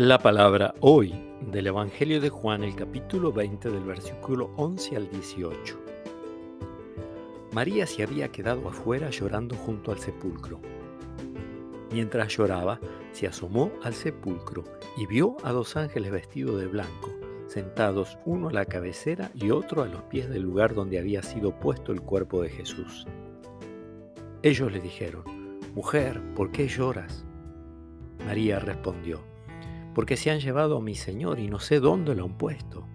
La palabra hoy del Evangelio de Juan, el capítulo 20 del versículo 11 al 18. María se había quedado afuera llorando junto al sepulcro. Mientras lloraba, se asomó al sepulcro y vio a dos ángeles vestidos de blanco, sentados uno a la cabecera y otro a los pies del lugar donde había sido puesto el cuerpo de Jesús. Ellos le dijeron, Mujer, ¿por qué lloras? María respondió, porque se han llevado a mi Señor y no sé dónde lo han puesto.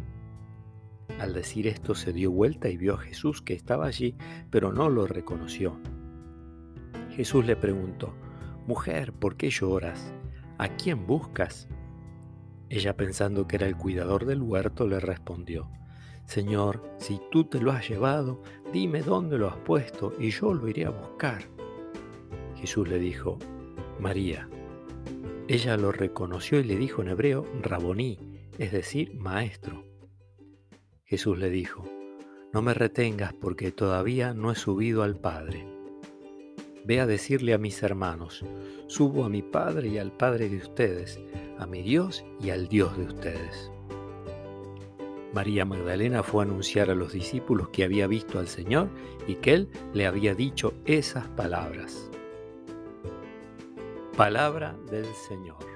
Al decir esto se dio vuelta y vio a Jesús que estaba allí, pero no lo reconoció. Jesús le preguntó, Mujer, ¿por qué lloras? ¿A quién buscas? Ella pensando que era el cuidador del huerto, le respondió, Señor, si tú te lo has llevado, dime dónde lo has puesto y yo lo iré a buscar. Jesús le dijo, María. Ella lo reconoció y le dijo en hebreo, Raboní, es decir, maestro. Jesús le dijo, No me retengas porque todavía no he subido al Padre. Ve a decirle a mis hermanos, subo a mi Padre y al Padre de ustedes, a mi Dios y al Dios de ustedes. María Magdalena fue a anunciar a los discípulos que había visto al Señor y que Él le había dicho esas palabras. Palabra del Señor.